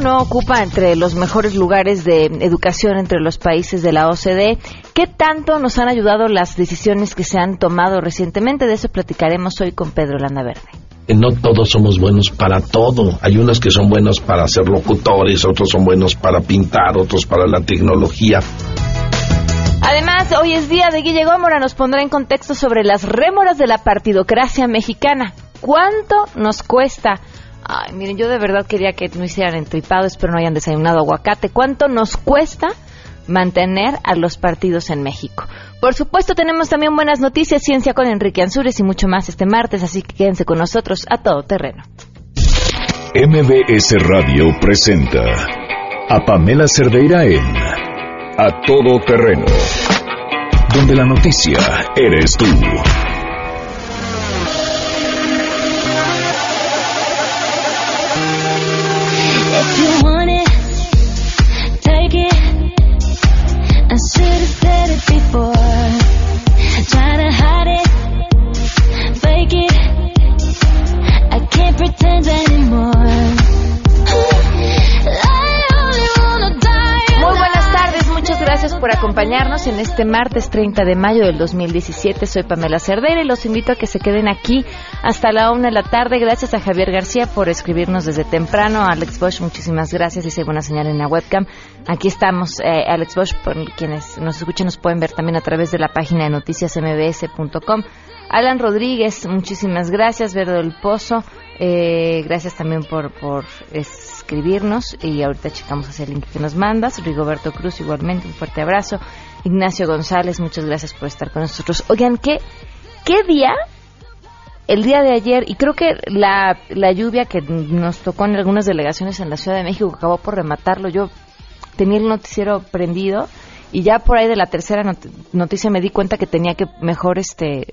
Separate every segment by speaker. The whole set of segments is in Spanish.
Speaker 1: no ocupa entre los mejores lugares de educación entre los países de la OCDE. ¿Qué tanto nos han ayudado las decisiones que se han tomado recientemente? De eso platicaremos hoy con Pedro Landaverde
Speaker 2: no todos somos buenos para todo. Hay unos que son buenos para ser locutores, otros son buenos para pintar, otros para la tecnología.
Speaker 1: Además, hoy es día de Guille Gómora, nos pondrá en contexto sobre las rémoras de la partidocracia mexicana. ¿Cuánto nos cuesta? Ay, miren, yo de verdad quería que no hicieran entripado, espero no hayan desayunado aguacate. ¿Cuánto nos cuesta mantener a los partidos en México? Por supuesto, tenemos también buenas noticias, ciencia con Enrique Ansures y mucho más este martes, así que quédense con nosotros a todo terreno.
Speaker 3: MBS Radio presenta a Pamela Cerdeira en a todo terreno, donde la noticia eres tú. Por acompañarnos en este martes 30 de mayo del 2017. Soy Pamela Cerdeira y los invito a que se queden aquí hasta la una de la tarde. Gracias a Javier García por escribirnos desde temprano. Alex Bosch, muchísimas gracias. Hice buena señal en la webcam. Aquí estamos, eh, Alex Bosch, por quienes nos escuchan nos pueden ver también a través de la página de noticiasmbs.com. Alan Rodríguez, muchísimas gracias. Verde del Pozo, eh, gracias también por, por escribirnos y ahorita checamos ese link que nos mandas. Rigoberto Cruz igualmente, un fuerte abrazo. Ignacio González, muchas gracias por estar con nosotros. Oigan, ¿qué, qué día? El día de ayer, y creo que la, la lluvia que nos tocó en algunas delegaciones en la Ciudad de México acabó por rematarlo. Yo tenía el noticiero prendido y ya por ahí de la tercera noticia me di cuenta que tenía que mejor este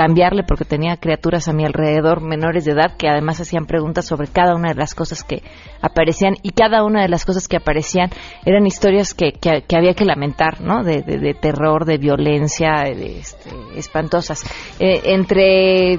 Speaker 3: cambiarle porque tenía criaturas a mi alrededor menores de edad que además hacían preguntas sobre cada una de las cosas que aparecían y cada una de las cosas que aparecían eran historias que, que, había que lamentar, ¿no? De, de, terror, de violencia, de, este, espantosas. Eh, entre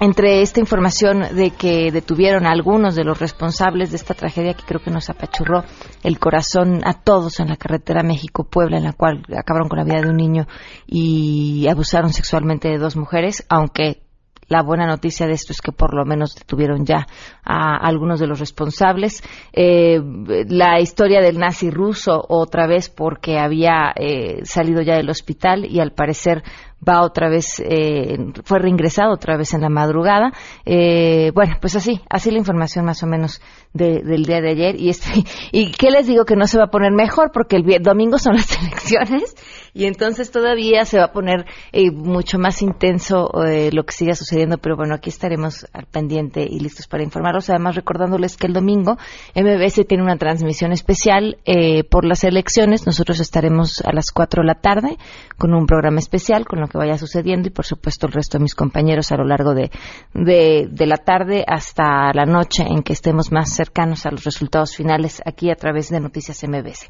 Speaker 3: entre esta información de que detuvieron a algunos de los responsables de esta tragedia que creo que nos apachurró el corazón a todos en la carretera México-Puebla, en la cual acabaron con la vida de un niño y abusaron sexualmente de dos mujeres, aunque la buena noticia de esto es que por lo menos detuvieron ya a algunos de los responsables. Eh, la historia del nazi ruso, otra vez porque había eh, salido ya del hospital y al parecer va otra vez, eh, fue reingresado otra vez en la madrugada. Eh, bueno, pues así, así la información más o menos del día de ayer. Y, este, y qué les digo que no se va a poner mejor porque el domingo son las elecciones y entonces todavía se va a poner eh, mucho más intenso eh, lo que siga sucediendo, pero bueno, aquí estaremos al pendiente y listos para informarlos. Además, recordándoles que el domingo MBS tiene una transmisión especial eh, por las elecciones. Nosotros estaremos a las 4 de la tarde con un programa especial con lo que vaya sucediendo y, por supuesto, el resto de mis compañeros a lo largo de, de, la tarde hasta la noche en que estemos más cercanos a los resultados finales aquí a través de Noticias MBS.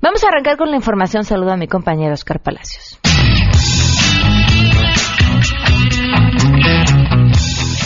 Speaker 3: Vamos a arrancar con la información. Saludo a mi compañero Oscar Palacios.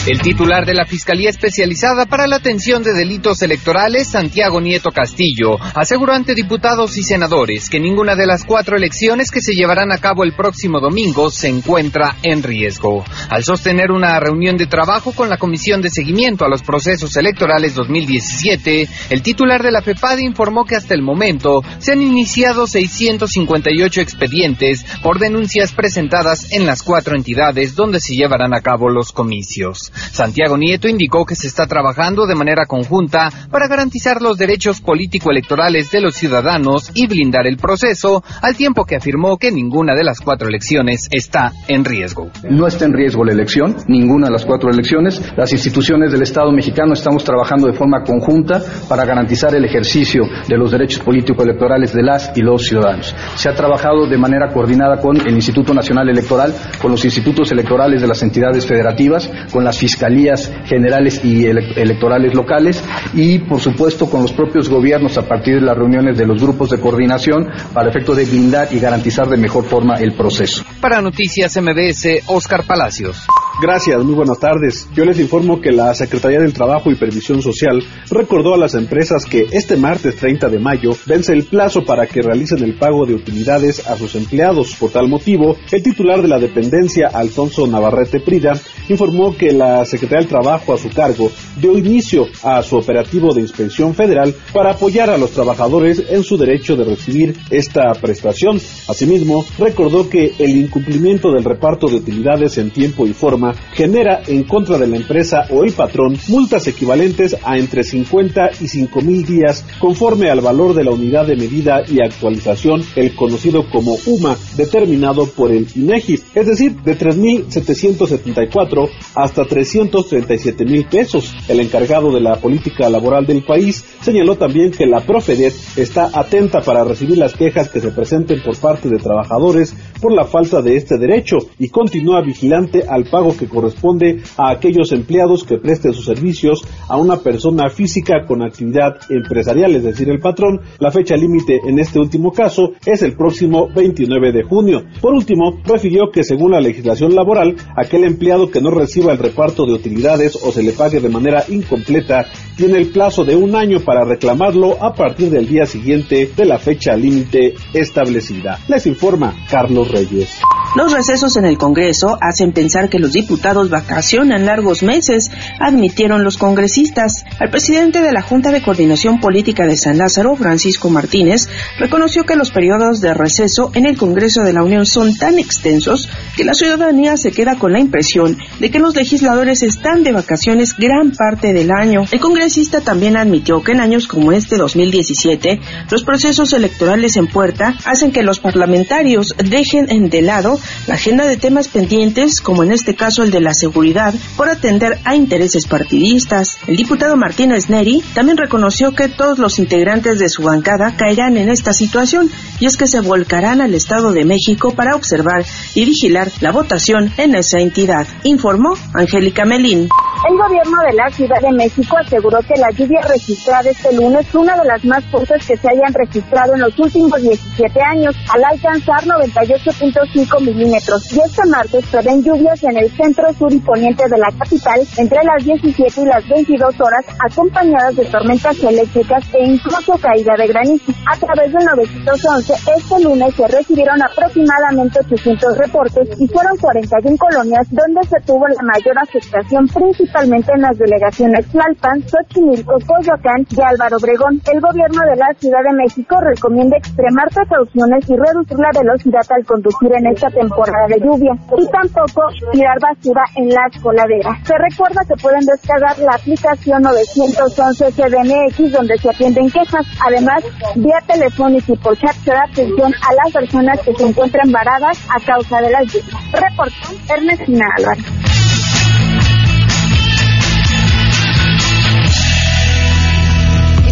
Speaker 4: El titular de la Fiscalía Especializada para la Atención de Delitos Electorales, Santiago Nieto Castillo, aseguró ante diputados y senadores que ninguna de las cuatro elecciones que se llevarán a cabo el próximo domingo se encuentra en riesgo. Al sostener una reunión de trabajo con la Comisión de Seguimiento a los Procesos Electorales 2017, el titular de la FEPAD informó que hasta el momento se han iniciado 658 expedientes por denuncias presentadas en las cuatro entidades donde se llevarán a cabo los comicios. Santiago Nieto indicó que se está trabajando de manera conjunta para garantizar los derechos político-electorales de los ciudadanos y blindar el proceso, al tiempo que afirmó que ninguna de las cuatro elecciones está en riesgo.
Speaker 5: No está en riesgo la elección, ninguna de las cuatro elecciones. Las instituciones del Estado mexicano estamos trabajando de forma conjunta para garantizar el ejercicio de los derechos político-electorales de las y los ciudadanos. Se ha trabajado de manera coordinada con el Instituto Nacional Electoral, con los institutos electorales de las entidades federativas, con las fiscalías generales y electorales locales y, por supuesto, con los propios gobiernos a partir de las reuniones de los grupos de coordinación para efecto de blindar y garantizar de mejor forma el proceso.
Speaker 4: Para Noticias MBS, Oscar Palacios.
Speaker 6: Gracias, muy buenas tardes. Yo les informo que la Secretaría del Trabajo y Previsión Social recordó a las empresas que este martes 30 de mayo vence el plazo para que realicen el pago de utilidades a sus empleados. Por tal motivo, el titular de la dependencia, Alfonso Navarrete Prida, informó que la Secretaría del Trabajo a su cargo dio inicio a su operativo de inspección federal para apoyar a los trabajadores en su derecho de recibir esta prestación. Asimismo, recordó que el incumplimiento del reparto de utilidades en tiempo y forma genera en contra de la empresa o el patrón multas equivalentes a entre 50 y 5 mil días conforme al valor de la unidad de medida y actualización, el conocido como UMA, determinado por el INEGI, es decir, de 3.774 hasta 337 mil pesos. El encargado de la política laboral del país señaló también que la Profedet está atenta para recibir las quejas que se presenten por parte de trabajadores por la falta de este derecho y continúa vigilante al pago que corresponde a aquellos empleados que presten sus servicios a una persona física con actividad empresarial, es decir, el patrón. La fecha límite en este último caso es el próximo 29 de junio. Por último, refirió que según la legislación laboral, aquel empleado que no reciba el reparto de utilidades o se le pague de manera incompleta tiene el plazo de un año para reclamarlo a partir del día siguiente de la fecha límite establecida. Les informa Carlos Reyes.
Speaker 7: Los recesos en el Congreso hacen pensar que los diputados vacacionan largos meses, admitieron los congresistas. El presidente de la Junta de Coordinación Política de San Lázaro, Francisco Martínez, reconoció que los periodos de receso en el Congreso de la Unión son tan extensos que la ciudadanía se queda con la impresión de que los legisladores están de vacaciones gran parte del año. El congresista también admitió que en años como este 2017, los procesos electorales en puerta hacen que los parlamentarios dejen de lado la agenda de temas pendientes, como en este caso el de la seguridad, por atender a intereses partidistas. El diputado Martínez Neri también reconoció que todos los integrantes de su bancada caerán en esta situación y es que se volcarán al Estado de México para observar y vigilar la votación en esa entidad, informó Angélica Melín.
Speaker 8: El gobierno de la Ciudad de México aseguró que la lluvia registrada este lunes fue una de las más fuertes que se hayan registrado en los últimos 17 años, al alcanzar 98.5 milímetros. Y este martes prevén lluvias en el centro sur y poniente de la capital entre las 17 y las 22 horas, acompañadas de tormentas eléctricas e incluso caída de granizo. A través del 911, este lunes se recibieron aproximadamente 800 reportes y fueron 41 colonias donde se tuvo la mayor afectación principalmente en las delegaciones Tlalpan, Xochimilco, Coyoacán y Álvaro Obregón. El gobierno de la Ciudad de México recomienda extremar precauciones y reducir la velocidad al conducir en esta temporada de lluvia y tampoco tirar basura en las coladeras. Se recuerda que pueden descargar la aplicación 911 CDMX donde se atienden quejas. Además, vía telefónica y por chat se da atención a las personas que se encuentran varadas a causa de las lluvias. Reportó Ernestina Álvarez.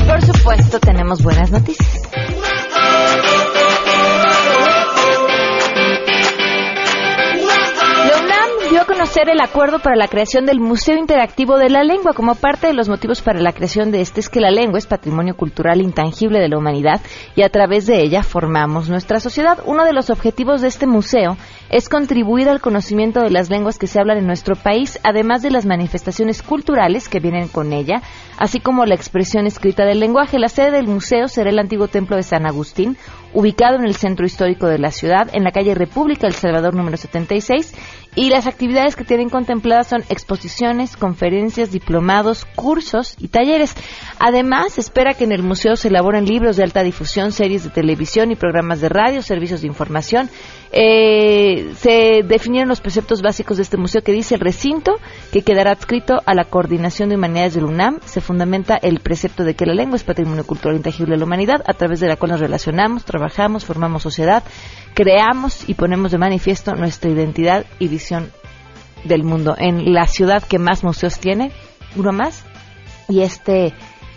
Speaker 3: Por supuesto tenemos buenas noticias. Dio a conocer el acuerdo para la creación del Museo Interactivo de la Lengua. Como parte de los motivos para la creación de este es que la lengua es patrimonio cultural intangible de la humanidad y a través de ella formamos nuestra sociedad. Uno de los objetivos de este museo es contribuir al conocimiento de las lenguas que se hablan en nuestro país, además de las manifestaciones culturales que vienen con ella, así como la expresión escrita del lenguaje. La sede del museo será el antiguo templo de San Agustín, ubicado en el centro histórico de la ciudad, en la calle República El Salvador número 76, y las actividades que tienen contempladas son exposiciones, conferencias, diplomados, cursos y talleres. Además, espera que en el museo se elaboren libros de alta difusión, series de televisión y programas de radio, servicios de información. Eh, se definieron los preceptos básicos de este museo que dice el recinto, que quedará adscrito a la coordinación de humanidades del UNAM. Se fundamenta el precepto de que la lengua es patrimonio cultural intangible de la humanidad, a través de la cual nos relacionamos, trabajamos, formamos sociedad, creamos y ponemos de manifiesto nuestra identidad y visión del mundo. En la ciudad que más museos tiene, uno más, y este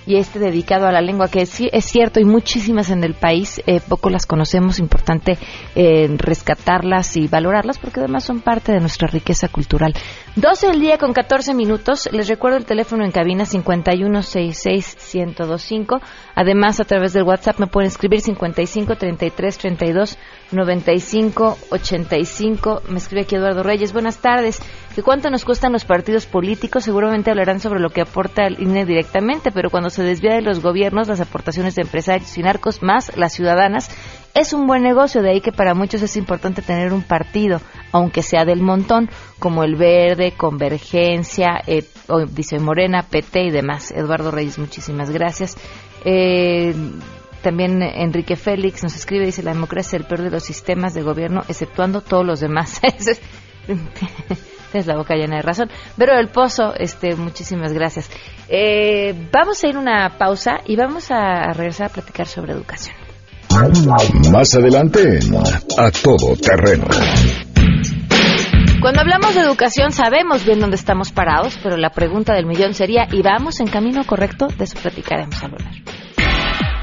Speaker 3: y este dedicado a la lengua, que sí es cierto, y muchísimas en el país, eh, poco las conocemos, importante eh, rescatarlas y valorarlas, porque además son parte de nuestra riqueza cultural. 12 del día con 14 minutos. Les recuerdo el teléfono en cabina 5166-1025. Además, a través del WhatsApp me pueden escribir 55 33 32 95 85. Me escribe aquí Eduardo Reyes. Buenas tardes. ¿Qué cuánto nos cuestan los partidos políticos? Seguramente hablarán sobre lo que aporta el INE directamente, pero cuando se desvía de los gobiernos, las aportaciones de empresarios y narcos, más las ciudadanas, es un buen negocio, de ahí que para muchos es importante tener un partido, aunque sea del montón, como el Verde, Convergencia, eh, dice Morena, PT y demás. Eduardo Reyes, muchísimas gracias. Eh, también Enrique Félix nos escribe, dice, la democracia es el peor de los sistemas de gobierno, exceptuando todos los demás. es la boca llena de razón. Pero el Pozo, este, muchísimas gracias. Eh, vamos a ir una pausa y vamos a regresar a platicar sobre educación.
Speaker 9: Más adelante, a todo terreno.
Speaker 3: Cuando hablamos de educación sabemos bien dónde estamos parados, pero la pregunta del millón sería, ¿y vamos en camino correcto? De eso platicaremos al volver.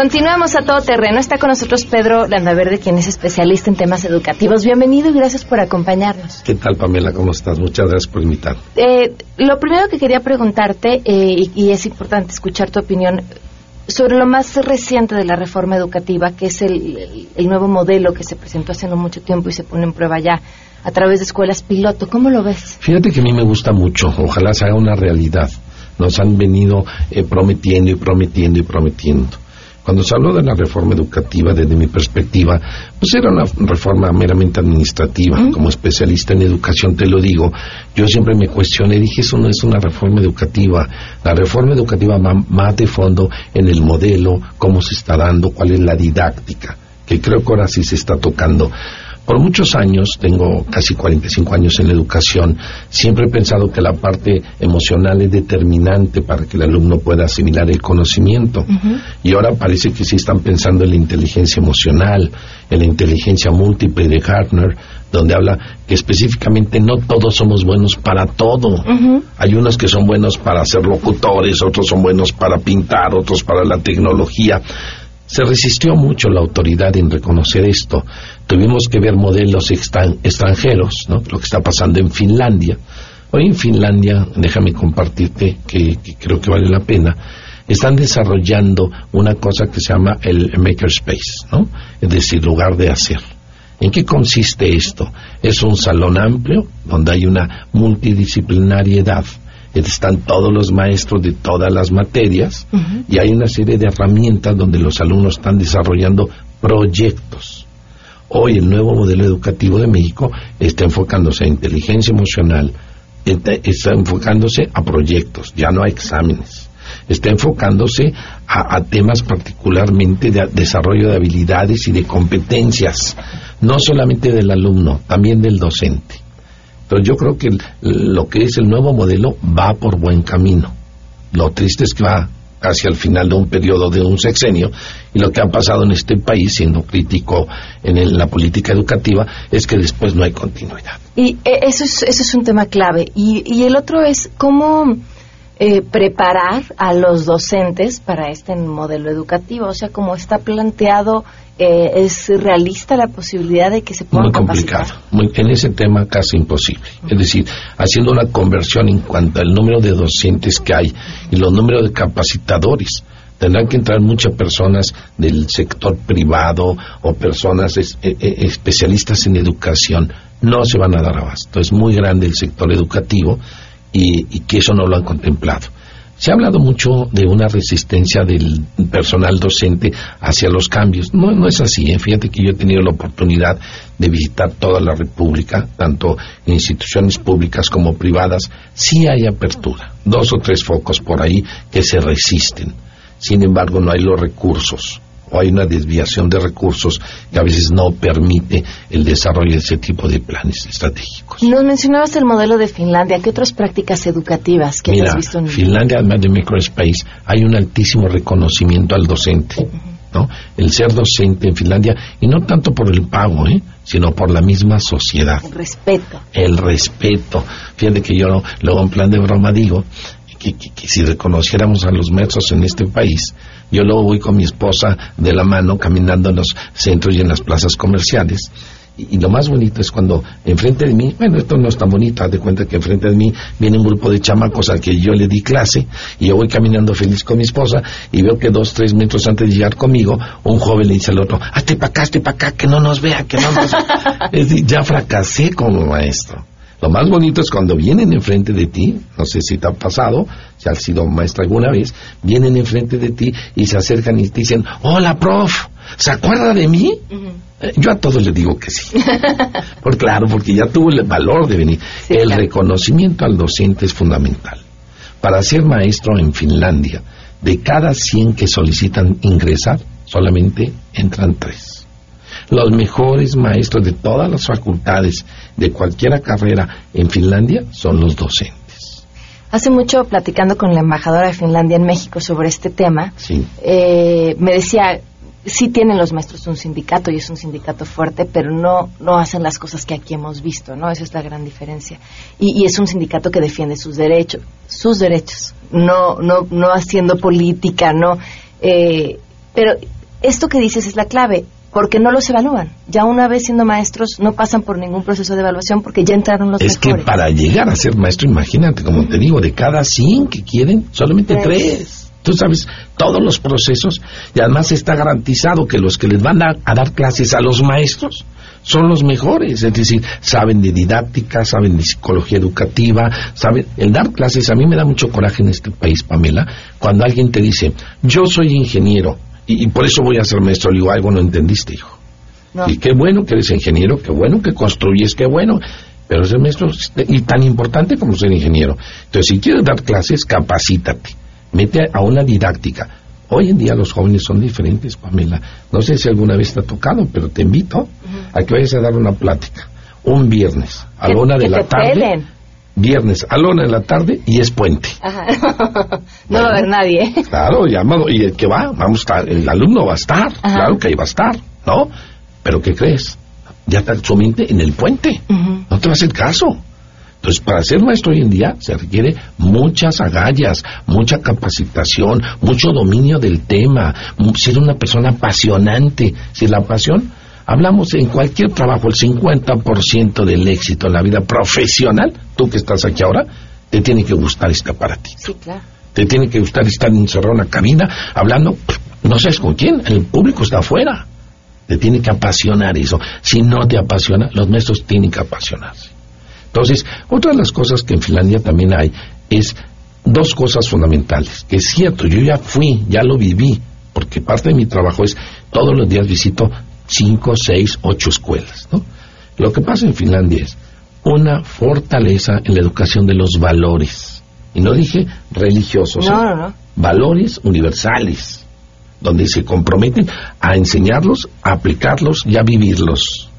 Speaker 3: Continuamos a todo terreno. Está con nosotros Pedro Landaverde, quien es especialista en temas educativos. Bienvenido y gracias por acompañarnos.
Speaker 2: ¿Qué tal, Pamela? ¿Cómo estás? Muchas gracias por invitarme.
Speaker 3: Eh, lo primero que quería preguntarte, eh, y, es importante escuchar tu opinión, sobre lo más reciente de la reforma educativa, que es el, el, nuevo modelo que se presentó hace no mucho tiempo y se pone en prueba ya a través de escuelas piloto. ¿Cómo lo ves?
Speaker 2: Fíjate que a mí me gusta mucho. Ojalá se haga una realidad. Nos han venido eh, prometiendo y prometiendo y prometiendo. Cuando se habló de la reforma educativa, desde mi perspectiva, pues era una reforma meramente administrativa. Como especialista en educación te lo digo, yo siempre me cuestioné, dije, eso no es una reforma educativa. La reforma educativa va más de fondo en el modelo, cómo se está dando, cuál es la didáctica, que creo que ahora sí se está tocando. Por muchos años, tengo casi 45 años en la educación, siempre he pensado que la parte emocional es determinante para que el alumno pueda asimilar el conocimiento. Y ahora parece que sí están pensando en la inteligencia emocional, en la inteligencia múltiple de Gartner, donde habla que específicamente no todos somos buenos para todo. Hay unos que son buenos para ser locutores, otros son buenos para pintar, otros para la tecnología. Se resistió mucho la autoridad en reconocer esto. Tuvimos que ver modelos extranjeros, ¿no? lo que está pasando en Finlandia. Hoy en Finlandia, déjame compartirte que, creo que vale la pena, están desarrollando una cosa que se llama el makerspace, ¿no? es decir, lugar de hacer. ¿En qué consiste esto? Es un salón amplio donde hay una multidisciplinariedad están todos los maestros de todas las materias y hay una serie de herramientas donde los alumnos están desarrollando proyectos. Hoy el nuevo modelo educativo de México está enfocándose a inteligencia emocional, está enfocándose a proyectos, ya no a exámenes. Está enfocándose a, a temas particularmente de desarrollo de habilidades y de competencias, no solamente del alumno, también del docente. Pero yo creo que lo que es el nuevo modelo va por buen camino. Lo triste es que va casi al final de un periodo de un sexenio y lo que ha pasado en este país, siendo crítico en la política educativa, es que después no hay continuidad.
Speaker 3: Y eh, eso es, eso es un tema clave. Y, y el otro es cómo eh, preparar a los docentes para este modelo educativo. O sea, como está planteado eh, ¿es realista la posibilidad de que se pueda
Speaker 2: Muy complicado. en ese tema casi imposible. Es decir, haciendo una conversión en cuanto al número de docentes que hay y los números de capacitadores. Tendrán que entrar muchas personas del sector privado o personas eh, eh, especialistas en educación. No se van a dar abasto. Es muy grande el sector educativo y que eso no lo han contemplado. Se ha hablado mucho de una resistencia del personal docente hacia los cambios. No, no es así. ¿eh? Fíjate que yo he tenido la oportunidad de visitar toda la República, tanto instituciones públicas como privadas. Sí hay apertura. Dos o tres focos por ahí que se resisten. Sin embargo, no hay los recursos o hay una desviación de recursos que a veces no permite el desarrollo de ese tipo de planes estratégicos.
Speaker 3: Nos mencionabas el modelo de Finlandia. ¿Qué otras prácticas educativas que
Speaker 2: Mira,
Speaker 3: has visto en
Speaker 2: Finlandia, además de micropaís, hay un altísimo reconocimiento al docente. ¿no? El ser docente en Finlandia, y no tanto por el pago, ¿eh? sino por la misma sociedad.
Speaker 3: El respeto.
Speaker 2: El respeto. Fíjate que yo luego en plan de broma digo que, que, que, si reconociéramos a los maestros en este país, yo luego voy con mi esposa de la mano caminando en los centros y en las plazas comerciales y, lo más bonito es cuando enfrente de mí, bueno, esto no es tan bonito, haz de cuenta que enfrente de mí viene un grupo de chamacos al que yo le di clase y yo voy caminando feliz con mi esposa y veo que dos, tres metros antes de llegar conmigo, un joven le dice al otro, hazte para acá, hazte para acá, que no nos vea, que no nos vea. es decir, ya fracasé como maestro. Lo más bonito es cuando vienen enfrente de ti, no sé si te ha pasado, si has sido maestra alguna vez, vienen enfrente de ti y se acercan y te dicen, hola, prof, ¿se acuerda de mí? Uh -huh. eh, yo a todos les digo que sí. Por claro, porque ya tuvo el valor de venir. Sí, el claro. reconocimiento al docente es fundamental. Para ser maestro en Finlandia, de cada 100 que solicitan ingresar, solamente entran tres los mejores maestros de todas las facultades de cualquier carrera en Finlandia son los docentes.
Speaker 3: Hace mucho, platicando con la embajadora de Finlandia en México sobre este tema,
Speaker 2: sí.
Speaker 3: eh, me decía, sí tienen los maestros un sindicato y es un sindicato fuerte, pero no, no hacen las cosas que aquí hemos visto, ¿no? Esa es la gran diferencia. Y, y es un sindicato que defiende sus derechos, sus derechos, no, no, no haciendo política, no. Eh, pero esto que dices es la clave porque no los evalúan. Ya una vez siendo maestros no pasan por ningún proceso de evaluación porque ya entraron los
Speaker 2: es
Speaker 3: mejores.
Speaker 2: que para llegar a ser maestro, imagínate, como te digo, de cada 100 que quieren, solamente tres. tres. Tú sabes todos los procesos y además está garantizado que los que les van a, a, dar clases a los maestros son los mejores, es decir, saben de didáctica, saben de psicología educativa, saben el dar clases. A mí me da mucho coraje en este país, Pamela, cuando alguien te dice, yo soy ingeniero, y, y, por eso voy a ser maestro. Le digo, algo no entendiste, hijo. No. Y qué bueno que eres ingeniero, qué bueno que construyes, qué bueno. Pero ser maestro es y tan importante como ser ingeniero. Entonces, si quieres dar clases, capacítate. Mete a una didáctica. Hoy en día los jóvenes son diferentes, Pamela. No sé si alguna vez te ha tocado, pero te invito uh -huh. a que vayas a dar una plática. Un viernes, a la una de la tarde.
Speaker 3: Pelen
Speaker 2: viernes a la una de la tarde y es puente.
Speaker 3: Ajá. no va a haber nadie.
Speaker 2: Claro, llamado. Y el que va, vamos a estar, el alumno va a estar, Ajá. claro que ahí va a estar, ¿no? Pero ¿qué crees? Ya está su mente en el puente. Uh -huh. No te va a hacer caso. Entonces, para ser maestro hoy en día se requiere muchas agallas, mucha capacitación, mucho dominio del tema, ser una persona apasionante. Si la pasión, hablamos en cualquier trabajo, el 50% del éxito en la vida profesional, tú que estás aquí ahora, te tiene que gustar este aparatito.
Speaker 3: Sí, claro.
Speaker 2: Te tiene que gustar estar encerrado en una cabina hablando, no sabes con quién, el público está afuera. Te tiene que apasionar eso. Si no te apasiona, los maestros tienen que apasionarse. Entonces, otra de las cosas que en Finlandia también hay es dos cosas fundamentales. Que es cierto, yo ya fui, ya lo viví, porque parte de mi trabajo es todos los días visito cinco, seis, ocho escuelas. ¿no? Lo que pasa en Finlandia es una fortaleza en la educación de los valores. Y no dije religiosos,
Speaker 3: no, no, no.
Speaker 2: valores universales, donde se comprometen a enseñarlos, a aplicarlos y a vivirlos.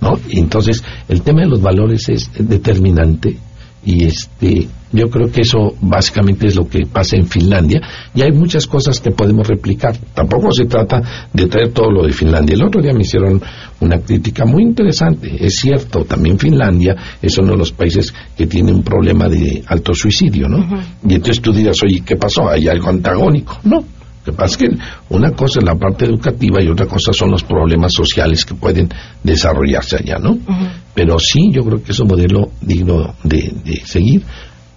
Speaker 2: ¿no? Y entonces, el tema de los valores es determinante y este yo creo que eso básicamente es lo que pasa en Finlandia y hay muchas cosas que podemos replicar tampoco se trata de traer todo lo de Finlandia el otro día me hicieron una crítica muy interesante es cierto también Finlandia es uno de los países que tiene un problema de alto suicidio ¿no? Uh -huh. y entonces tú dirás oye ¿qué pasó? hay algo antagónico no que pasa es que una cosa es la parte educativa y otra cosa son los problemas sociales que pueden desarrollarse allá, ¿no? Uh -huh. Pero sí, yo creo que es un modelo digno de, de seguir,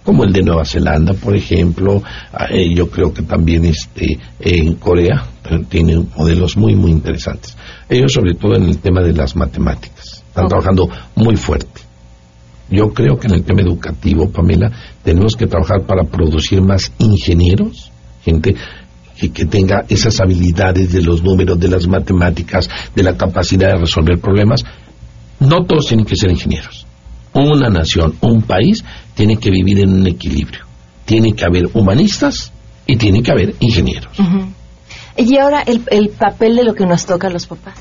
Speaker 2: como el de Nueva Zelanda, por ejemplo. Eh, yo creo que también este en Corea eh, tiene modelos muy, muy interesantes. Ellos, sobre todo en el tema de las matemáticas, están trabajando muy fuerte. Yo creo que en el tema educativo, Pamela, tenemos que trabajar para producir más ingenieros, gente que, que, tenga esas habilidades de los números, de las matemáticas, de la capacidad de resolver problemas. No todos tienen que ser ingenieros. Una nación, un país, tiene que vivir en un equilibrio. Tiene que haber humanistas y tiene que haber ingenieros.
Speaker 3: Uh -huh. Y ahora el, el papel de lo que nos toca a los papás.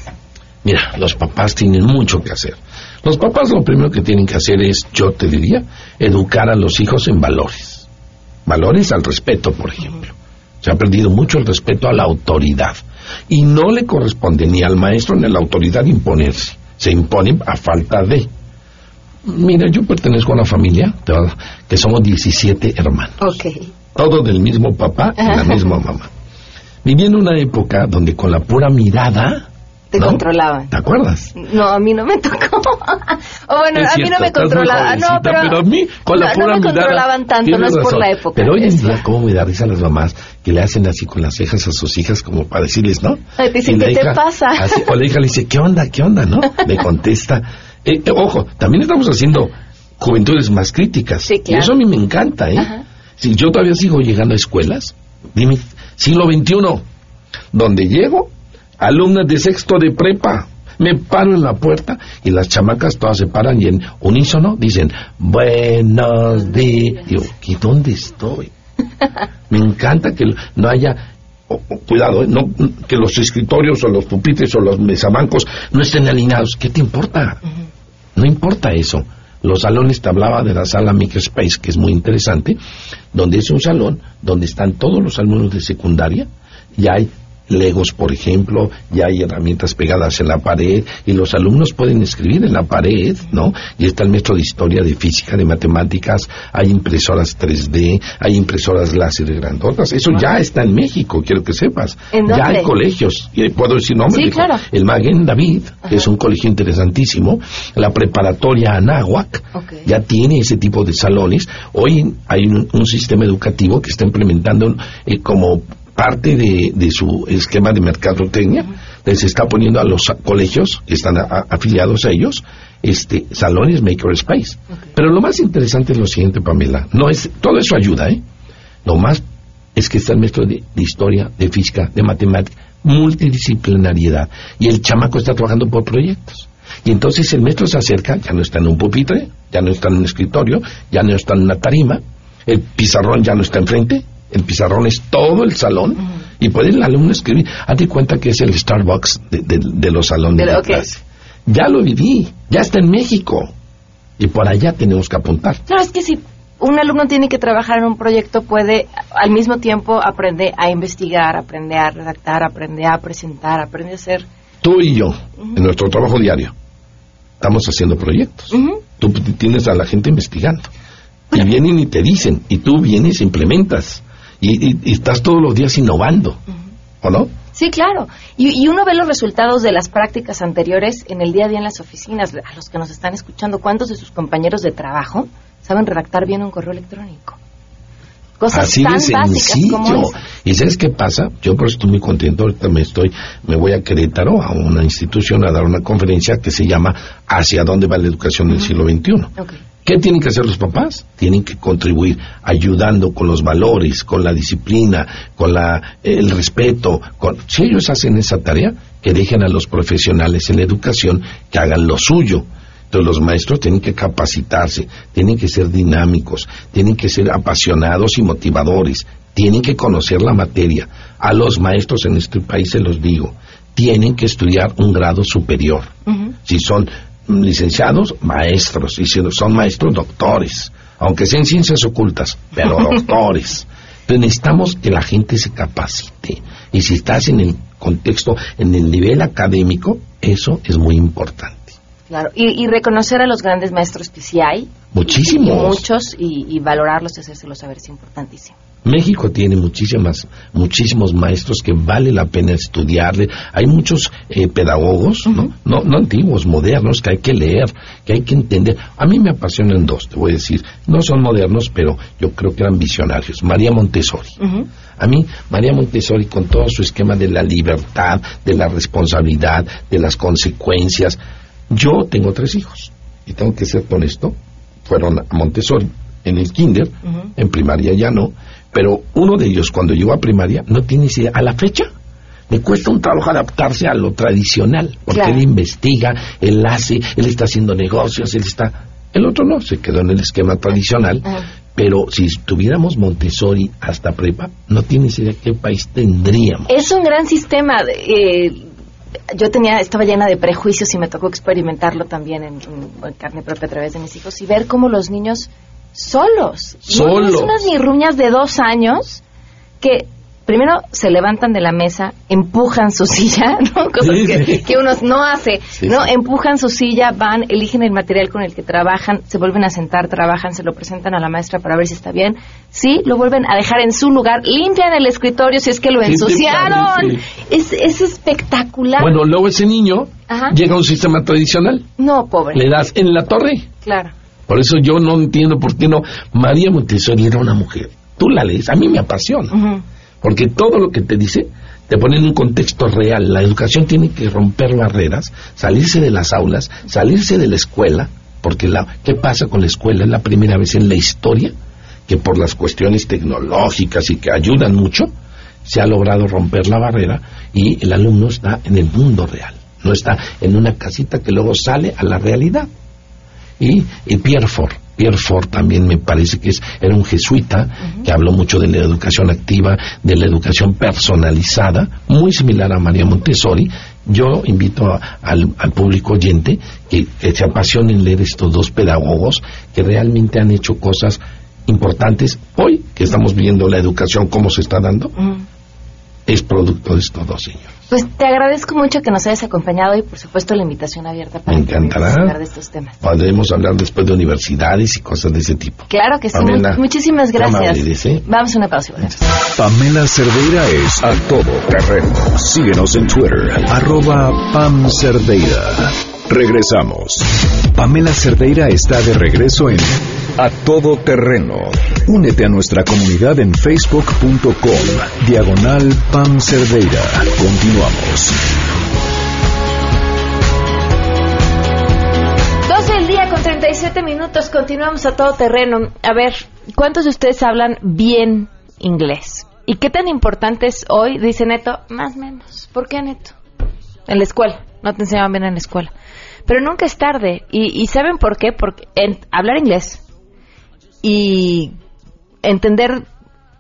Speaker 2: Mira, los papás tienen mucho que hacer. Los papás lo primero que tienen que hacer es, yo te diría, educar a los hijos en valores. Valores al respeto, por ejemplo. Se ha perdido mucho el respeto a la autoridad. Y no le corresponde ni al maestro ni a la autoridad imponerse. Se impone a falta de. Mira, yo pertenezco a una familia que somos 17 hermanos.
Speaker 3: Ok.
Speaker 2: Todos del mismo papá y la misma mamá. Viví en una época donde con la pura mirada
Speaker 3: te controlaban.
Speaker 2: ¿Te acuerdas?
Speaker 3: No, a mí no me tocó. o bueno, a mí no me controlaban. No, pero,
Speaker 2: a mí con la pura
Speaker 3: no me controlaban tanto, no es por la época.
Speaker 2: Pero hoy en día, ¿cómo me da risa las mamás que le hacen así con las cejas a sus hijas como para decirles, ¿no?
Speaker 3: Te dicen, ¿qué te pasa?
Speaker 2: o la hija le dice, ¿qué onda, qué onda, no? Le contesta. Eh, eh, ojo, también estamos haciendo juventudes más críticas.
Speaker 3: Sí, claro.
Speaker 2: Y eso a mí me encanta, ¿eh? Si yo todavía sigo llegando a escuelas, dime, siglo XXI, donde llego alumnas de sexto de prepa. Me paro en la puerta y las chamacas todas se paran y en unísono dicen, buenos días. Digo, ¿y dónde estoy? Me encanta que no haya cuidado, ¿eh? no, que los escritorios o los pupitres o los mesabancos no estén alineados. ¿Qué te importa? No importa eso. Los salones, te hablaba de la sala Microspace, que es muy interesante, donde es un salón donde están todos los alumnos de secundaria y hay Legos, por ejemplo, ya hay herramientas pegadas en la pared y los alumnos pueden escribir en la pared, ¿no? Y está el maestro de historia, de física, de matemáticas, hay impresoras 3D, hay impresoras láser grandotas, eso ya está en México, quiero que sepas. ya hay colegios, y puedo decir nombre, el Maguen David, que es un colegio interesantísimo, la preparatoria Anáhuac, ya tiene ese tipo de salones. Hoy hay un, sistema educativo que está implementando eh, como parte de, su esquema de mercadotecnia, les está poniendo a los colegios que están afiliados a ellos este salones makerspace. Pero lo más interesante es lo siguiente, Pamela, no es todo eso ayuda, ¿eh? Lo más es que está el maestro de, historia, de física, de matemática, multidisciplinariedad y el chamaco está trabajando por proyectos. Y entonces el maestro se acerca, ya no está en un pupitre, ya no está en un escritorio, ya no está en una tarima, el pizarrón ya no está enfrente, el pizarrón es todo el salón y puede el alumno escribir. Hazte cuenta que es el Starbucks de, los salones de, clase. Ya lo viví, ya está en México y por allá tenemos que apuntar.
Speaker 3: Claro, es que si un alumno tiene que trabajar en un proyecto, puede al mismo tiempo aprender a investigar, aprender a redactar, aprender a presentar, aprender a hacer.
Speaker 2: Tú y yo, en nuestro trabajo diario, estamos haciendo proyectos. Tú tienes a la gente investigando. Y vienen y te dicen, y tú vienes e implementas y, estás todos los días innovando, ¿o no?
Speaker 3: Sí, claro. Y, uno ve los resultados de las prácticas anteriores en el día a día en las oficinas. A los que nos están escuchando, ¿cuántos de sus compañeros de trabajo saben redactar bien un correo electrónico? Cosas
Speaker 2: Así
Speaker 3: tan
Speaker 2: de sencillo. ¿Y sabes qué pasa? Yo por eso estoy muy contento. Ahorita me estoy, me voy a Querétaro, a una institución, a dar una conferencia que se llama ¿Hacia dónde va la educación del siglo XXI? Okay. ¿Qué tienen que hacer los papás? Tienen que contribuir ayudando con los valores, con la disciplina, con la, el respeto. Con... Si ellos hacen esa tarea, que dejen a los profesionales en la educación que hagan lo suyo. Entonces los maestros tienen que capacitarse, tienen que ser dinámicos, tienen que ser apasionados y motivadores, tienen que conocer la materia. A los maestros en este país se los digo, tienen que estudiar un grado superior. Si son licenciados, maestros, y si son maestros, doctores, aunque sean ciencias ocultas, pero doctores. Entonces necesitamos que la gente se capacite. Y si estás en el contexto, en el nivel académico, eso es muy importante.
Speaker 3: Claro, y, reconocer a los grandes maestros que sí hay.
Speaker 2: Muchísimos.
Speaker 3: muchos, y, y valorarlos y hacérselos saber es importantísimo.
Speaker 2: México tiene muchísimas, muchísimos maestros que vale la pena estudiarle. Hay muchos eh, pedagogos, ¿no? ¿no? antiguos, modernos, que hay que leer, que hay que entender. A mí me apasionan dos, te voy a decir. No son modernos, pero yo creo que eran visionarios. María Montessori. A mí, María Montessori, con todo su esquema de la libertad, de la responsabilidad, de las consecuencias. Yo tengo tres hijos y tengo que ser honesto. Fueron a Montessori en el kinder, en primaria ya no pero uno de ellos cuando llegó a primaria no tiene idea, a la fecha le cuesta un trabajo adaptarse a lo tradicional, porque él investiga, él hace, él está haciendo negocios, él está... El otro no, se quedó en el esquema tradicional, Pero si tuviéramos Montessori hasta prepa, no tienes idea qué país tendríamos.
Speaker 3: Es un gran sistema. Eh, yo tenía, estaba llena de prejuicios y me tocó experimentarlo también en, carne propia a través de mis hijos y ver cómo los niños solos,
Speaker 2: solos,
Speaker 3: no, unas ruñas de dos años que primero se levantan de la mesa, empujan su silla, ¿no? Cosas que, uno no hace, ¿no? Empujan su silla, van, eligen el material con el que trabajan, se vuelven a sentar, trabajan, se lo presentan a la maestra para ver si está bien. Sí, lo vuelven a dejar en su lugar, limpian el escritorio si es que lo ensuciaron. Es, es espectacular.
Speaker 2: Bueno, luego ese niño llega a un sistema tradicional.
Speaker 3: No, pobre.
Speaker 2: Le das en la torre.
Speaker 3: Claro.
Speaker 2: Por eso yo no entiendo por qué no. María Montessori era una mujer. Tú la lees, a mí me apasiona. Porque todo lo que te dice te pone en un contexto real. La educación tiene que romper barreras, salirse de las aulas, salirse de la escuela, porque la, ¿qué pasa con la escuela? Es la primera vez en la historia que por las cuestiones tecnológicas y que ayudan mucho, se ha logrado romper la barrera y el alumno está en el mundo real, no está en una casita que luego sale a la realidad. Y, y Pierre Ford, Pierre Ford también me parece que es, era un jesuita que habló mucho de la educación activa, de la educación personalizada, muy similar a María Montessori. Yo invito al, público oyente que, se apasione en leer estos dos pedagogos que realmente han hecho cosas importantes. Hoy que estamos viendo la educación, cómo se está dando, es producto de estos dos señores.
Speaker 3: Pues te agradezco mucho que nos hayas acompañado y por supuesto la invitación abierta para
Speaker 2: Me encantará.
Speaker 3: hablar de estos temas.
Speaker 2: Podremos hablar después de universidades y cosas de ese tipo.
Speaker 3: Claro que sí. muchísimas gracias. Vamos a una pausa.
Speaker 9: Pamela Cerdeira es a todo terreno. Síguenos en Twitter, arroba Pam Cerdeira. Regresamos. Pamela Cerdeira está de regreso en A Todo Terreno. Únete a nuestra comunidad en facebook.com. Diagonal Pam Cerdeira. Continuamos.
Speaker 3: 12 del día con 37 minutos. Continuamos a todo terreno. A ver, ¿cuántos de ustedes hablan bien inglés? ¿Y qué tan importante es hoy? Dice Neto, más o menos. ¿Por qué Neto? En la escuela. No te enseñaban bien en la escuela. Pero nunca es tarde. ¿Y, saben por qué? Porque hablar inglés y entender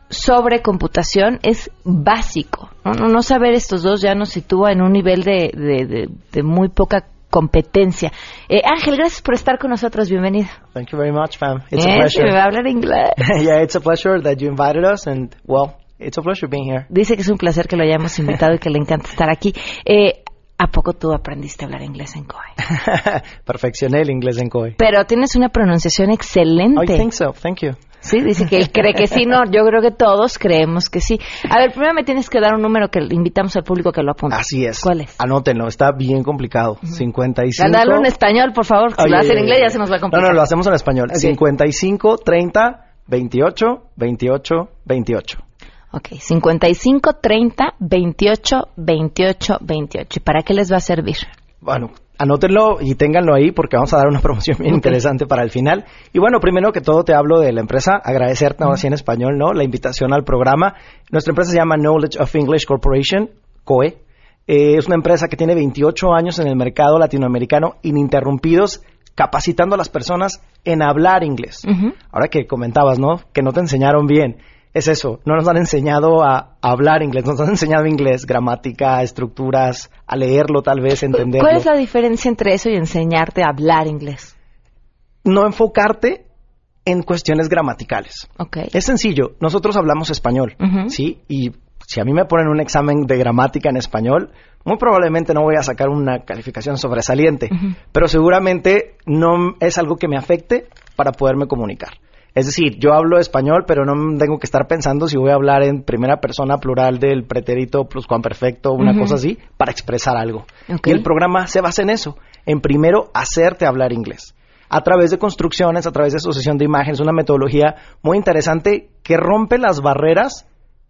Speaker 3: sobre computación es básico. ¿no? saber estos dos ya nos sitúa en un nivel de, de, muy poca competencia. Eh, Ángel, gracias por estar con nosotros. Bienvenido.
Speaker 10: Thank you very much, Pam. It's a pleasure.
Speaker 3: Me va a hablar inglés.
Speaker 10: yeah, it's a pleasure that you invited us and well, it's a pleasure being here.
Speaker 3: Dice que es un placer que lo hayamos invitado y que le encanta estar aquí. Eh, ¿A poco tú aprendiste a hablar inglés en COE?
Speaker 10: Perfeccioné el inglés en COE.
Speaker 3: Pero tienes una pronunciación excelente.
Speaker 10: I think so. Thank you.
Speaker 3: Sí, dice que él cree que sí, no, yo creo que todos creemos que sí. A ver, primero me tienes que dar un número que invitamos al público que lo apunte.
Speaker 10: Así es.
Speaker 3: ¿Cuál es?
Speaker 10: Anótenlo, está bien complicado. 55.
Speaker 3: Dale en español, por favor, si lo haces en inglés ya se nos va a complicar.
Speaker 10: No, no, lo hacemos en español. 55 30 28 28 28.
Speaker 3: Ok, 55, 30, 28, 28, 28. ¿Y para qué les va a servir?
Speaker 10: Bueno, anótenlo y ténganlo ahí porque vamos a dar una promoción bien interesante para el final. Y bueno, primero que todo te hablo de la empresa, agradecerte ahora sí en español, ¿no? La invitación al programa. Nuestra empresa se llama Knowledge of English Corporation, COE. Eh, es una empresa que tiene 28 años en el mercado latinoamericano ininterrumpidos capacitando a las personas en hablar inglés. Ahora que comentabas, ¿no? Que no te enseñaron bien es eso, no nos han enseñado a, hablar inglés, nos han enseñado inglés, gramática, estructuras, a leerlo tal vez, entenderlo.
Speaker 3: ¿Cuál es la diferencia entre eso y enseñarte a hablar inglés?
Speaker 10: No enfocarte en cuestiones gramaticales.
Speaker 3: Okay.
Speaker 10: Es sencillo, nosotros hablamos español, ¿sí? Y si a mí me ponen un examen de gramática en español, muy probablemente no voy a sacar una calificación sobresaliente, pero seguramente no es algo que me afecte para poderme comunicar. Es decir, yo hablo español, pero no tengo que estar pensando si voy a hablar en primera persona plural del pretérito perfecto, una cosa así, para expresar algo. Y el programa se basa en eso, en primero hacerte hablar inglés. A través de construcciones, a través de asociación de imágenes, una metodología muy interesante que rompe las barreras,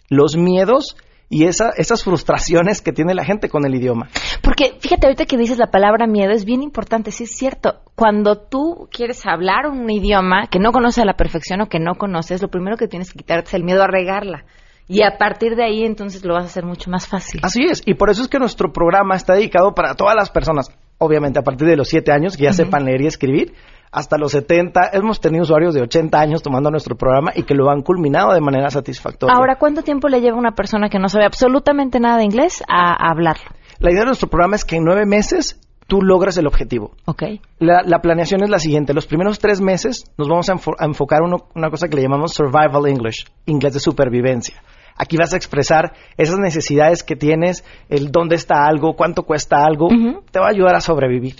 Speaker 10: los miedos y esa, esas frustraciones que tiene la gente con el idioma.
Speaker 3: Porque fíjate, ahorita que dices la palabra miedo es bien importante, sí es cierto. Cuando tú quieres hablar un idioma que no conoces a la perfección o que no conoces, lo primero que tienes que quitarte es el miedo a regarla. Y a partir de ahí entonces lo vas a hacer mucho más fácil.
Speaker 10: Así es, y por eso es que nuestro programa está dedicado para todas las personas, obviamente a partir de los siete años que ya sepan leer y escribir, hasta los 70. Hemos tenido usuarios de 80 años tomando nuestro programa y que lo han culminado de manera satisfactoria.
Speaker 3: Ahora, ¿cuánto tiempo le lleva a una persona que no sabe absolutamente nada de inglés a, hablarlo?
Speaker 10: La idea de nuestro programa es que en nueve meses tú logras el objetivo.
Speaker 3: Ok.
Speaker 10: La, planeación es la siguiente. Los primeros tres meses nos vamos a, enfocar en una cosa que le llamamos Survival English, inglés de supervivencia. Aquí vas a expresar esas necesidades que tienes, el dónde está algo, cuánto cuesta algo, te va a ayudar a sobrevivir.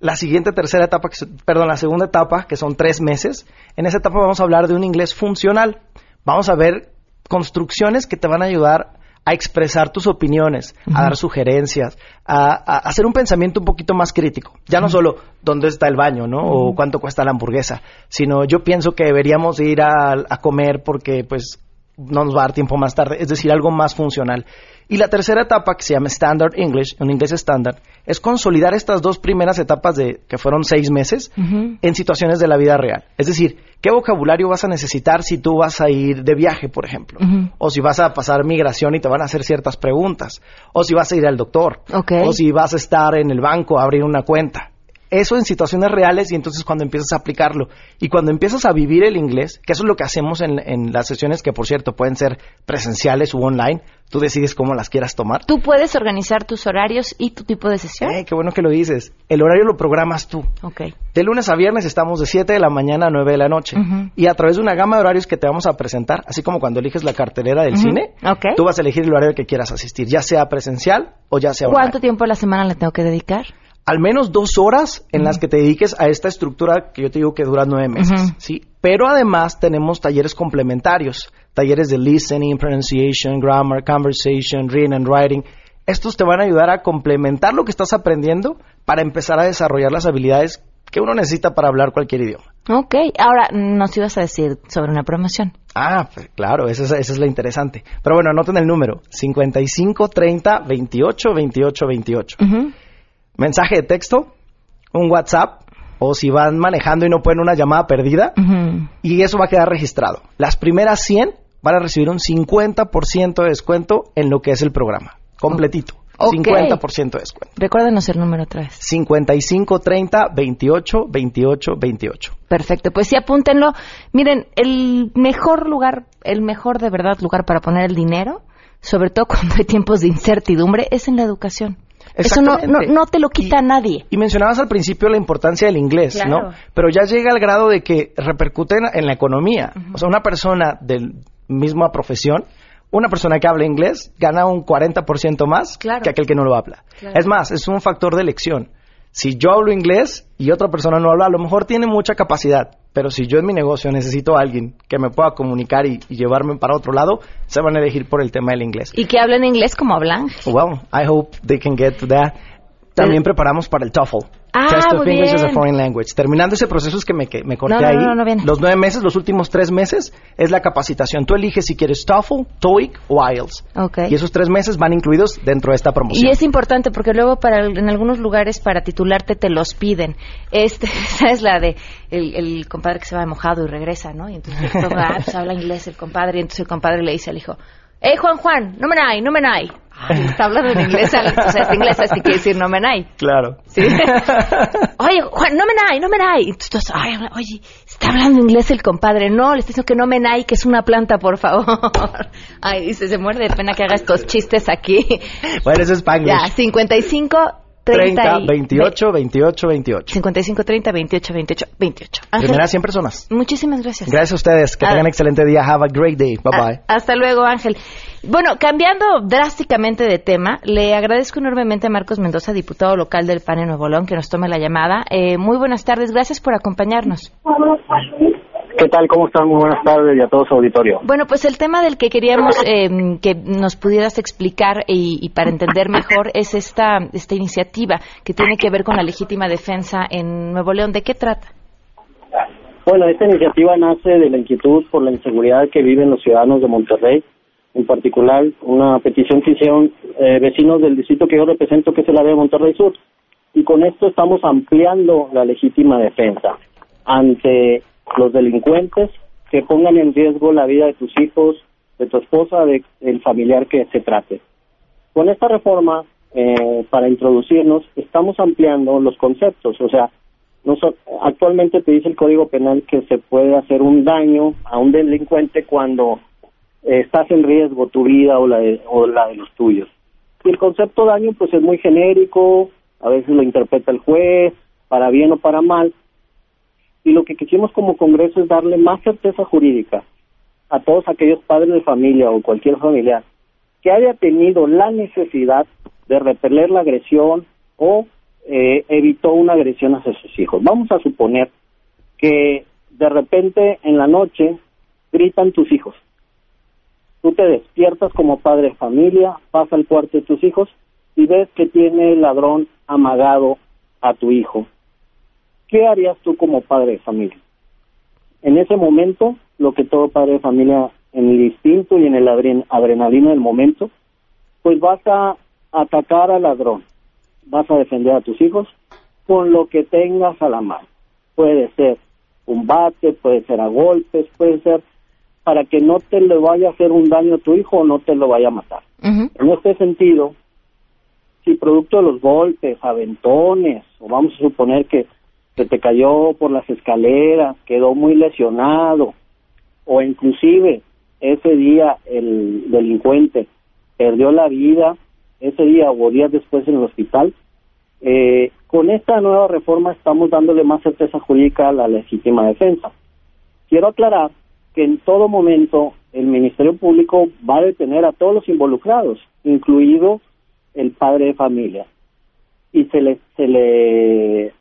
Speaker 10: La siguiente tercera etapa, perdón, la segunda etapa, que son tres meses, en esa etapa vamos a hablar de un inglés funcional. Vamos a ver construcciones que te van a ayudar a expresar tus opiniones, a dar sugerencias, a, hacer un pensamiento un poquito más crítico. Ya no solo dónde está el baño, ¿no? O cuánto cuesta la hamburguesa, sino yo pienso que deberíamos ir a, a comer porque, pues, no nos va a dar tiempo más tarde, es decir, algo más funcional. Y la tercera etapa, que se llama Standard English, un inglés estándar, es consolidar estas dos primeras etapas de que fueron seis meses en situaciones de la vida real. Es decir, ¿qué vocabulario vas a necesitar si tú vas a ir de viaje, por ejemplo? O si vas a pasar migración y te van a hacer ciertas preguntas. O si vas a ir al doctor. O si vas a estar en el banco a abrir una cuenta eso en situaciones reales y entonces cuando empiezas a aplicarlo y cuando empiezas a vivir el inglés, que eso es lo que hacemos en, las sesiones que por cierto pueden ser presenciales u online, tú decides cómo las quieras tomar.
Speaker 3: Tú puedes organizar tus horarios y tu tipo de sesión.
Speaker 10: Eh, qué bueno que lo dices. El horario lo programas tú.
Speaker 3: Ok.
Speaker 10: De lunes a viernes estamos de 7 de la mañana a 9 de la noche. Y a través de una gama de horarios que te vamos a presentar, así como cuando eliges la cartelera del cine, tú vas a elegir el horario que quieras asistir, ya sea presencial o ya sea online.
Speaker 3: ¿Cuánto tiempo a la semana le tengo que dedicar?
Speaker 10: Al menos dos horas en las que te dediques a esta estructura que yo te digo que dura nueve meses, ¿sí? Pero además tenemos talleres complementarios, talleres de listening, pronunciation, grammar, conversation, reading and writing. Estos te van a ayudar a complementar lo que estás aprendiendo para empezar a desarrollar las habilidades que uno necesita para hablar cualquier idioma.
Speaker 3: Ok, ahora nos ibas a decir sobre una promoción.
Speaker 10: Ah, pues, claro, esa es, esa es la interesante. Pero bueno, anoten el número, 55 30 28 28 28 mensaje de texto, un WhatsApp, o si van manejando y no pueden una llamada perdida, y eso va a quedar registrado. Las primeras 100 van a recibir un 50% de descuento en lo que es el programa, completito. 50% de descuento.
Speaker 3: Recuérdenos el número otra vez.
Speaker 10: 55 30 28 28 28.
Speaker 3: Perfecto, pues sí, apúntenlo. Miren, el mejor lugar, el mejor de verdad lugar para poner el dinero, sobre todo cuando hay tiempos de incertidumbre, es en la educación. Eso no, no, te lo quita nadie.
Speaker 10: Y mencionabas al principio la importancia del inglés, ¿no? Pero ya llega al grado de que repercute en, la economía. O sea, una persona de misma profesión, una persona que habla inglés gana un 40% más que aquel que no lo habla. Es más, es un factor de elección si yo hablo inglés y otra persona no habla, a lo mejor tiene mucha capacidad, pero si yo en mi negocio necesito a alguien que me pueda comunicar y, llevarme para otro lado, se van a elegir por el tema del inglés.
Speaker 3: Y que hablen inglés como hablan.
Speaker 10: Well, I hope they can get to that. También preparamos para el TOEFL.
Speaker 3: Ah, Test of English as
Speaker 10: a Foreign Language. Terminando ese proceso es que me, me corté ahí. los nueve meses, los últimos tres meses, es la capacitación. Tú eliges si quieres TOEFL, TOEIC o IELTS.
Speaker 3: Okay.
Speaker 10: Y esos tres meses van incluidos dentro de esta promoción.
Speaker 3: Y es importante porque luego para en algunos lugares para titularte te los piden. Este, esa es la de el, compadre que se va de mojado y regresa, ¿no? Y entonces ah, pues habla inglés el compadre y entonces el compadre le dice al hijo, ¡Eh, Juan Juan! ¡No me nai, no me nai! está hablando en inglés, o sea, es inglés, así quiere decir no me nai.
Speaker 10: Claro.
Speaker 3: ¿Sí? oye, Juan, no me nai, no me nai. Entonces, ay, oye, está hablando inglés el compadre. No, le estoy diciendo que no me nai, que es una planta, por favor. ay, dice, se muerde de pena que haga estos chistes aquí.
Speaker 10: Bueno, eso es Spanglish.
Speaker 3: Ya, 55
Speaker 10: 30, 28, 28, 28.
Speaker 3: 55, 30, 28, 28, 28.
Speaker 10: Ángel, Primera 100 personas.
Speaker 3: Muchísimas gracias.
Speaker 10: Gracias a ustedes. Que tengan un excelente día. Have a great day. Bye bye.
Speaker 3: Hasta luego, Ángel. Bueno, cambiando drásticamente de tema, le agradezco enormemente a Marcos Mendoza, diputado local del PAN en Nuevo León, que nos tome la llamada. Eh, muy buenas tardes. Gracias por acompañarnos.
Speaker 11: ¿Qué tal? ¿Cómo están? Muy buenas tardes y a todo su auditorio.
Speaker 3: Bueno, pues el tema del que queríamos eh, que nos pudieras explicar y, para entender mejor es esta, esta iniciativa que tiene que ver con la legítima defensa en Nuevo León. ¿De qué trata?
Speaker 11: Bueno, esta iniciativa nace de la inquietud por la inseguridad que viven los ciudadanos de Monterrey, en particular una petición que hicieron eh, vecinos del distrito que yo represento, que es el área de Monterrey Sur. Y con esto estamos ampliando la legítima defensa ante los delincuentes que pongan en riesgo la vida de tus hijos, de tu esposa, de, del familiar que se trate. Con esta reforma, eh, para introducirnos, estamos ampliando los conceptos, o sea, actualmente te dice el Código Penal que se puede hacer un daño a un delincuente cuando estás en riesgo tu vida o la de, o la de los tuyos. Y el concepto daño pues es muy genérico, a veces lo interpreta el juez, para bien o para mal. Y lo que quisimos como Congreso es darle más certeza jurídica a todos aquellos padres de familia o cualquier familiar que haya tenido la necesidad de repeler la agresión o eh, evitó una agresión hacia sus hijos. Vamos a suponer que de repente en la noche gritan tus hijos. Tú te despiertas como padre de familia, vas al cuarto de tus hijos y ves que tiene el ladrón amagado a tu hijo. ¿Qué harías tú como padre de familia? En ese momento, lo que todo padre de familia en el instinto y en el adrenalina del momento, pues vas a atacar al ladrón, vas a defender a tus hijos con lo que tengas a la mano. Puede ser un bate, puede ser a golpes, puede ser para que no te le vaya a hacer un daño a tu hijo o no te lo vaya a matar. En este sentido, si producto de los golpes, aventones, o vamos a suponer que se te cayó por las escaleras, quedó muy lesionado, o inclusive ese día el delincuente perdió la vida, ese día o días después en el hospital, eh, con esta nueva reforma estamos dándole más certeza jurídica a la legítima defensa. Quiero aclarar que en todo momento el Ministerio Público va a detener a todos los involucrados, incluido el padre de familia, y se le, se le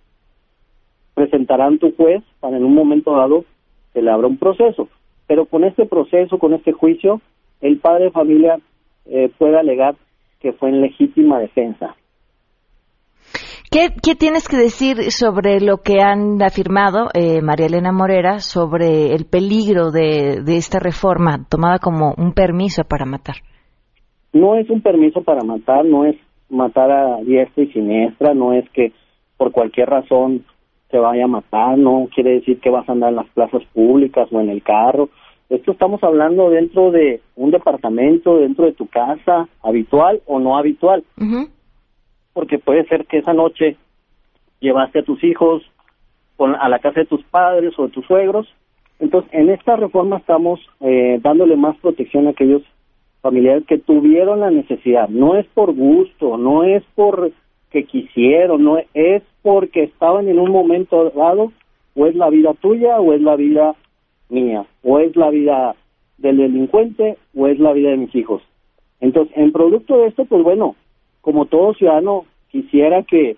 Speaker 11: presentará ante juez para en un momento dado se le abra un proceso. Pero con este proceso, con este juicio, el padre de familia eh, puede alegar que fue en legítima defensa.
Speaker 3: ¿Qué, tienes que decir sobre lo que han afirmado eh, María Elena Morera sobre el peligro de, de esta reforma tomada como un permiso para matar?
Speaker 11: No es un permiso para matar, no es matar a diestra y siniestra, no es que por cualquier razón se vaya a matar, no quiere decir que vas a andar en las plazas públicas o en el carro. Esto estamos hablando dentro de un departamento, dentro de tu casa, habitual o no habitual. Porque puede ser que esa noche llevaste a tus hijos a la casa de tus padres o de tus suegros. Entonces, en esta reforma estamos eh, dándole más protección a aquellos familiares que tuvieron la necesidad. No es por gusto, no es por que quisieron, no es porque estaban en un momento dado, o es la vida tuya o es la vida mía, o es la vida del delincuente o es la vida de mis hijos. Entonces, en producto de esto, pues bueno, como todo ciudadano quisiera que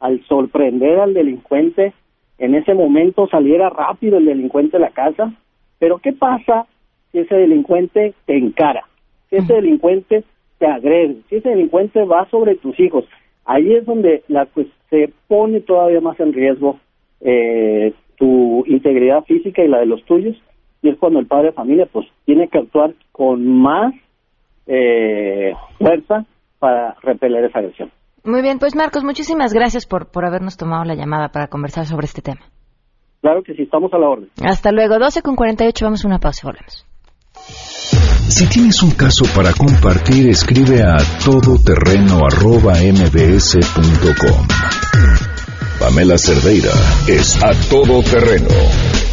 Speaker 11: al sorprender al delincuente, en ese momento saliera rápido el delincuente de la casa, pero ¿qué pasa si ese delincuente te encara? Si ese delincuente te agrede, si ese delincuente va sobre tus hijos, ahí es donde la, pues, se pone todavía más en riesgo eh, tu integridad física y la de los tuyos, y es cuando el padre de familia pues tiene que actuar con más eh, fuerza para repeler esa agresión.
Speaker 3: Muy bien, pues Marcos, muchísimas gracias por, por habernos tomado la llamada para conversar sobre este tema.
Speaker 11: Claro que sí, estamos a la orden.
Speaker 3: Hasta luego, 12 con 48, vamos a una pausa y volvemos.
Speaker 9: Si tienes un caso para compartir, escribe a todoterreno.mbs.com. Pamela Cerdeira es a todo terreno.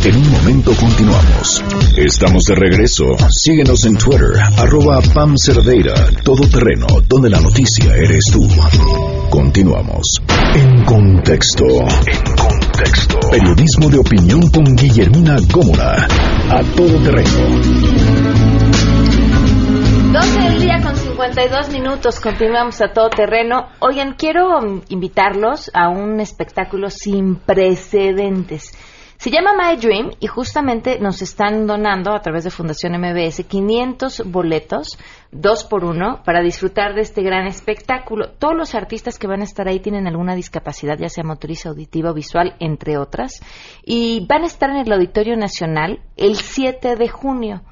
Speaker 9: En un momento continuamos. Estamos de regreso. Síguenos en Twitter, arroba Pam Cerdeira, todo terreno, donde la noticia eres tú. Continuamos. En contexto. En contexto. Periodismo de opinión con Guillermina Gómora. A todo terreno.
Speaker 3: 12 del día con 52 minutos, continuamos a todo terreno. Oigan, quiero mm, invitarlos a un espectáculo sin precedentes. Se llama My Dream y justamente nos están donando a través de Fundación MBS 500 boletos, dos por uno, para disfrutar de este gran espectáculo. Todos los artistas que van a estar ahí tienen alguna discapacidad, ya sea motriz, auditiva o visual, entre otras, y van a estar en el Auditorio Nacional el 7 de junio.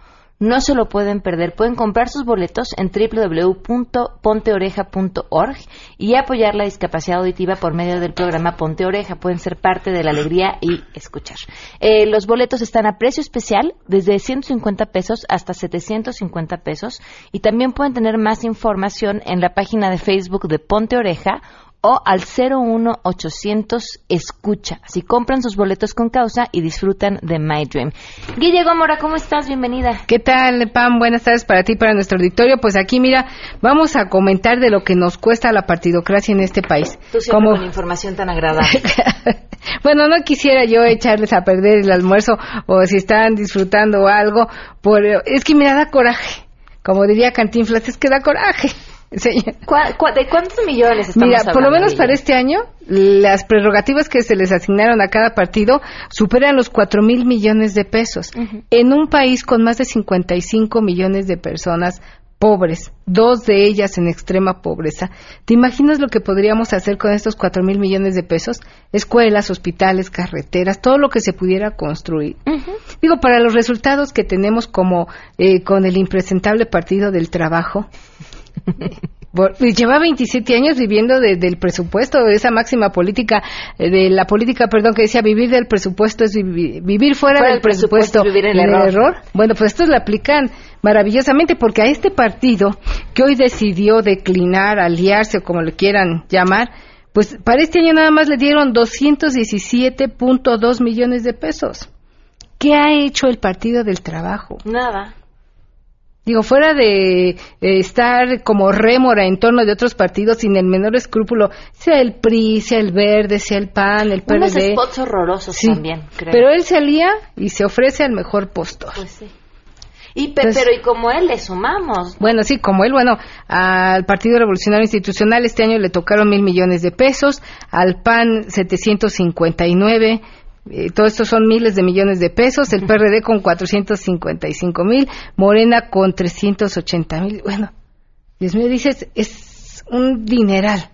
Speaker 3: No se lo pueden perder. Pueden comprar sus boletos en www.ponteoreja.org y apoyar la discapacidad auditiva por medio del programa Ponte Oreja. Pueden ser parte de la alegría y escuchar. Eh, los boletos están a precio especial desde 150 pesos hasta 750 pesos y también pueden tener más información en la página de Facebook de Ponte Oreja o al 01800 escucha. Si compran sus boletos con causa y disfrutan de My Dream. Guille Gómora, ¿cómo estás? Bienvenida.
Speaker 12: ¿Qué tal, Pam? Buenas tardes para ti, para nuestro auditorio. Pues aquí, mira, vamos a comentar de lo que nos cuesta la partidocracia en este país.
Speaker 3: Tú siempre Como... con información tan agradable.
Speaker 12: bueno, no quisiera yo echarles a perder el almuerzo o si están disfrutando algo. Por... Es que me da coraje. Como diría Cantinflas, es que da coraje.
Speaker 3: ¿De cuántos millones estamos
Speaker 12: Mira, por lo menos para este año, las prerrogativas que se les asignaron a cada partido superan los cuatro mil millones de pesos. En un país con más de 55 millones de personas pobres, dos de ellas en extrema pobreza. ¿Te imaginas lo que podríamos hacer con estos cuatro mil millones de pesos? Escuelas, hospitales, carreteras, todo lo que se pudiera construir. Digo, para los resultados que tenemos como eh, con el impresentable Partido del Trabajo, Lleva 27 años viviendo del presupuesto, de esa máxima política, eh, de la política, perdón, que decía vivir del presupuesto es vivir, fuera, del presupuesto,
Speaker 3: vivir en el error.
Speaker 12: Bueno, pues estos lo aplican maravillosamente porque a este partido que hoy decidió declinar, aliarse o como le quieran llamar, pues para este año nada más le dieron 217.2 millones de pesos. ¿Qué ha hecho el Partido del Trabajo?
Speaker 3: Nada.
Speaker 12: Digo, fuera de eh, estar como rémora en torno de otros partidos sin el menor escrúpulo, sea el PRI, sea el Verde, sea el PAN, el PRD. Unos
Speaker 3: spots horrorosos también, creo.
Speaker 12: Pero él se alía y se ofrece al mejor postor.
Speaker 3: Pues sí. Y pero y como él le sumamos.
Speaker 12: Bueno, sí, como él, bueno, al Partido Revolucionario Institucional este año le tocaron mil millones de pesos, al PAN 759 eh, todo esto son miles de millones de pesos, el PRD con 455 mil, Morena con 380 mil. Bueno, Dios mío, dices, es un dineral.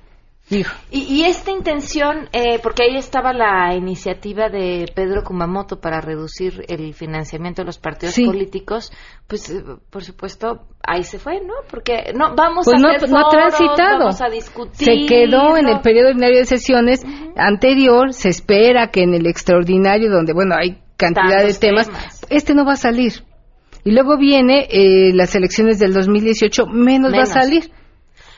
Speaker 3: Y, esta intención, eh, porque ahí estaba la iniciativa de Pedro Kumamoto para reducir el financiamiento de los partidos políticos, pues eh, por supuesto ahí se fue, ¿no? Porque no vamos
Speaker 12: pues
Speaker 3: a
Speaker 12: no, no transitado.
Speaker 3: vamos a discutir.
Speaker 12: Se quedó en el periodo ordinario de sesiones anterior, se espera que en el extraordinario, donde bueno hay cantidad de temas, este no va a salir. Y luego viene eh, las elecciones del 2018, menos. va a salir.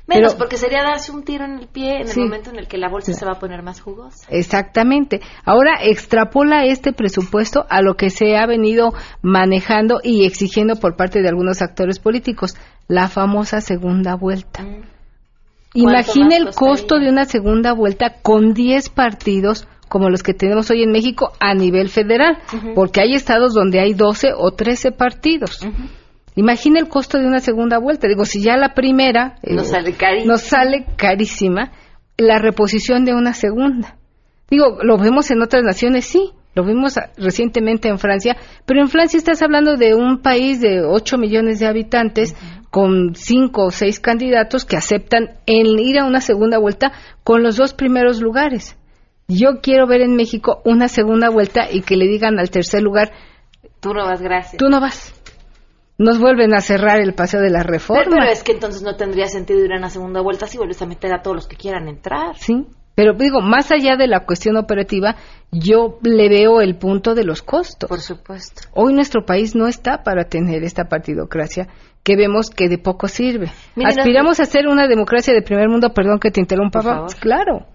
Speaker 3: Menos, porque sería darse un tiro en el pie en el momento en el que la bolsa se va a poner más jugosa.
Speaker 12: Exactamente. Ahora extrapola este presupuesto a lo que se ha venido manejando y exigiendo por parte de algunos actores políticos, la famosa segunda vuelta. Mm. Imagina el costo de una segunda vuelta con 10 partidos como los que tenemos hoy en México a nivel federal, porque hay estados donde hay 12 o 13 partidos. Imagina el costo de una segunda vuelta. Digo, si ya la primera
Speaker 3: eh, nos, sale
Speaker 12: nos sale carísima, la reposición de una segunda. Digo, lo vemos en otras naciones, sí. Lo vimos recientemente en Francia, pero en Francia estás hablando de un país de 8 millones de habitantes con cinco o seis candidatos que aceptan en ir a una segunda vuelta con los dos primeros lugares. Yo quiero ver en México una segunda vuelta y que le digan al tercer lugar,
Speaker 3: tú no vas, gracias.
Speaker 12: Tú no vas nos vuelven a cerrar el paseo de la reforma.
Speaker 3: Pero, es que entonces no tendría sentido ir a una segunda vuelta si vuelves a meter a todos los que quieran entrar.
Speaker 12: Sí, pero digo, más allá de la cuestión operativa, yo le veo el punto de los costos.
Speaker 3: Por supuesto.
Speaker 12: Hoy nuestro país no está para tener esta partidocracia que vemos que de poco sirve. Aspiramos a ser una democracia de primer mundo, perdón que te interrumpa, claro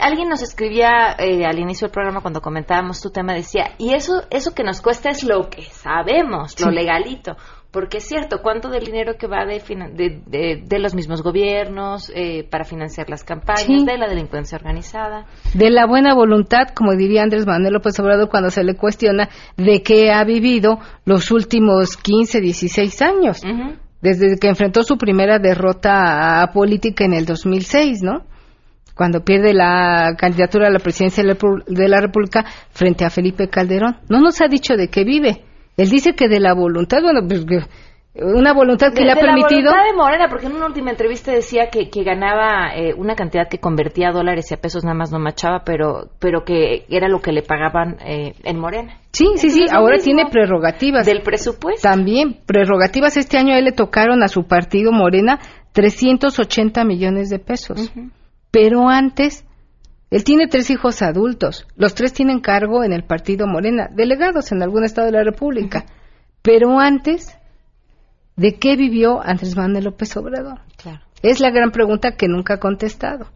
Speaker 3: alguien nos escribía eh, al inicio del programa cuando comentábamos tu tema, decía, y eso, eso que nos cuesta es lo que sabemos, lo legalito. Porque es cierto, ¿cuánto del dinero que va de, de, de, los mismos gobiernos eh, para financiar las campañas, de la delincuencia organizada?
Speaker 12: De la buena voluntad, como diría Andrés Manuel López Obrador cuando se le cuestiona de qué ha vivido los últimos 15, 16 años. Desde que enfrentó su primera derrota a política en el 2006, ¿no? Cuando pierde la candidatura a la presidencia de la República frente a Felipe Calderón. No nos ha dicho de qué vive. Él dice que de la voluntad, bueno, pues una voluntad que le ha permitido.
Speaker 3: La voluntad de Morena, porque en una última entrevista decía que, que ganaba eh, una cantidad que convertía a dólares y a pesos nada más no machaba, pero, pero que era lo que le pagaban eh, en Morena.
Speaker 12: Sí, sí, sí, ahora tiene prerrogativas.
Speaker 3: Del presupuesto.
Speaker 12: También, prerrogativas. Este año a él le tocaron a su partido Morena 380 millones de pesos. Pero antes, él tiene tres hijos adultos. Los tres tienen cargo en el partido Morena, delegados en algún estado de la República. Pero antes, ¿de qué vivió Andrés Manuel López Obrador?
Speaker 3: Claro.
Speaker 12: Es la gran pregunta que nunca ha contestado.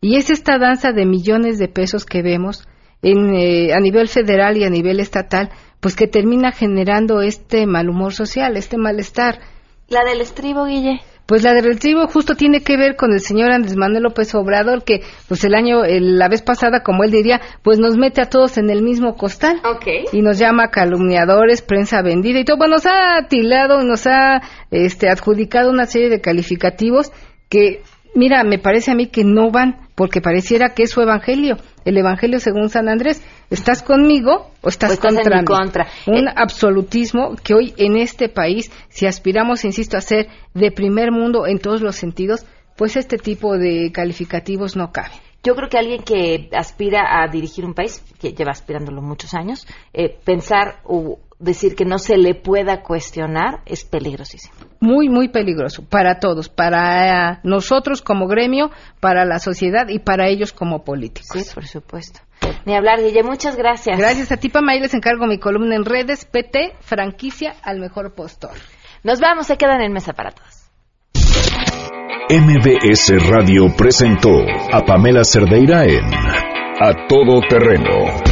Speaker 12: Y es esta danza de millones de pesos que vemos en, eh, a nivel federal y a nivel estatal, pues que termina generando este mal humor social, este malestar.
Speaker 3: La del estribo, Guille.
Speaker 12: Pues la del estribo justo tiene que ver con el señor Andrés Manuel López Obrador, que pues el año, la vez pasada, como él diría, pues nos mete a todos en el mismo costal. Y nos llama calumniadores, prensa vendida y todo. Bueno, nos ha atilado, nos ha este, adjudicado una serie de calificativos que, mira, me parece a mí que no van, porque pareciera que es su evangelio el Evangelio según San Andrés. ¿Estás conmigo o estás, contra
Speaker 3: mí? Contra.
Speaker 12: Un eh, absolutismo que hoy en este país, si aspiramos, insisto, a ser de primer mundo en todos los sentidos, pues este tipo de calificativos no caben.
Speaker 3: Yo creo que alguien que aspira a dirigir un país, que lleva aspirándolo muchos años, eh, pensar o decir que no se le pueda cuestionar es peligrosísimo.
Speaker 12: Muy, muy peligroso para todos, para nosotros como gremio, para la sociedad y para ellos como políticos.
Speaker 3: Sí, por supuesto. Ni hablar, Guille, muchas gracias.
Speaker 12: Gracias a ti, Pamay, les encargo mi columna en redes, PT, franquicia al mejor postor.
Speaker 3: Nos vamos, se quedan en mesa para todos.
Speaker 9: MBS Radio presentó a Pamela Cerdeira en A Todo Terreno.